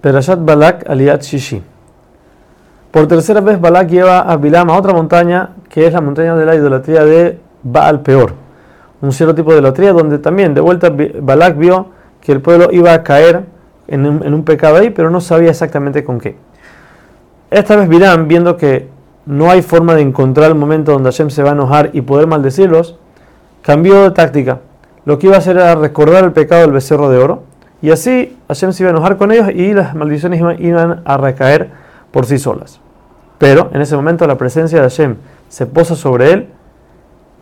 Perashat Balak Aliat Shishi. Por tercera vez Balak lleva a Bilam a otra montaña, que es la montaña de la idolatría de Baal Peor. Un cierto tipo de idolatría donde también de vuelta Balak vio que el pueblo iba a caer en un, pecado ahí, pero no sabía exactamente con qué. Esta vez Bilam, viendo que no hay forma de encontrar el momento donde Hashem se va a enojar y poder maldecirlos, cambió de táctica. Lo que iba a hacer era recordar el pecado del becerro de oro y así Hashem se iba a enojar con ellos y las maldiciones iban a recaer por sí solas. Pero en ese momento la presencia de Hashem se posa sobre él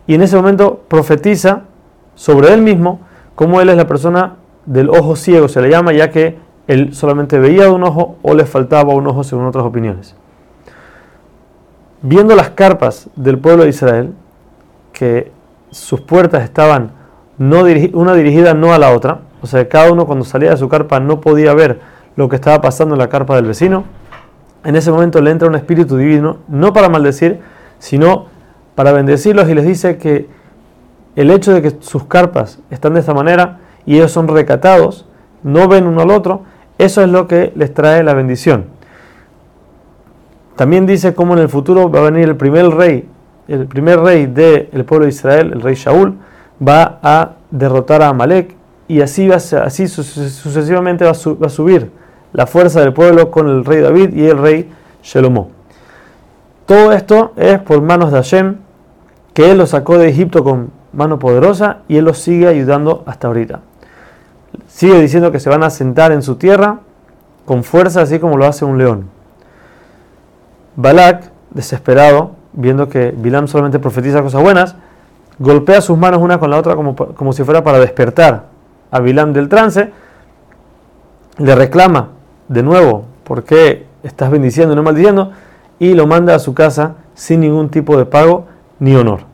y en ese momento profetiza sobre él mismo como él es la persona del ojo ciego, se le llama, ya que él solamente veía de un ojo o le faltaba un ojo según otras opiniones. Viendo las carpas del pueblo de Israel, que sus puertas estaban no una dirigida no a la otra, o sea, cada uno cuando salía de su carpa no podía ver lo que estaba pasando en la carpa del vecino. En ese momento le entra un espíritu divino, no para maldecir, sino para bendecirlos y les dice que el hecho de que sus carpas están de esta manera y ellos son recatados, no ven uno al otro, eso es lo que les trae la bendición. También dice cómo en el futuro va a venir el primer rey, el primer rey del pueblo de Israel, el rey Shaul, va a derrotar a Amalek y así, va, así sucesivamente va a, subir la fuerza del pueblo con el rey David y el rey Shelomó. Todo esto es por manos de Hashem, que él lo sacó de Egipto con mano poderosa y él los sigue ayudando hasta ahorita. Sigue diciendo que se van a sentar en su tierra con fuerza, así como lo hace un león. Balak, desesperado, viendo que Bilam solamente profetiza cosas buenas, golpea sus manos una con la otra como, como si fuera para despertar a del trance, le reclama de nuevo por qué estás bendiciendo y no maldiciendo, y lo manda a su casa sin ningún tipo de pago ni honor.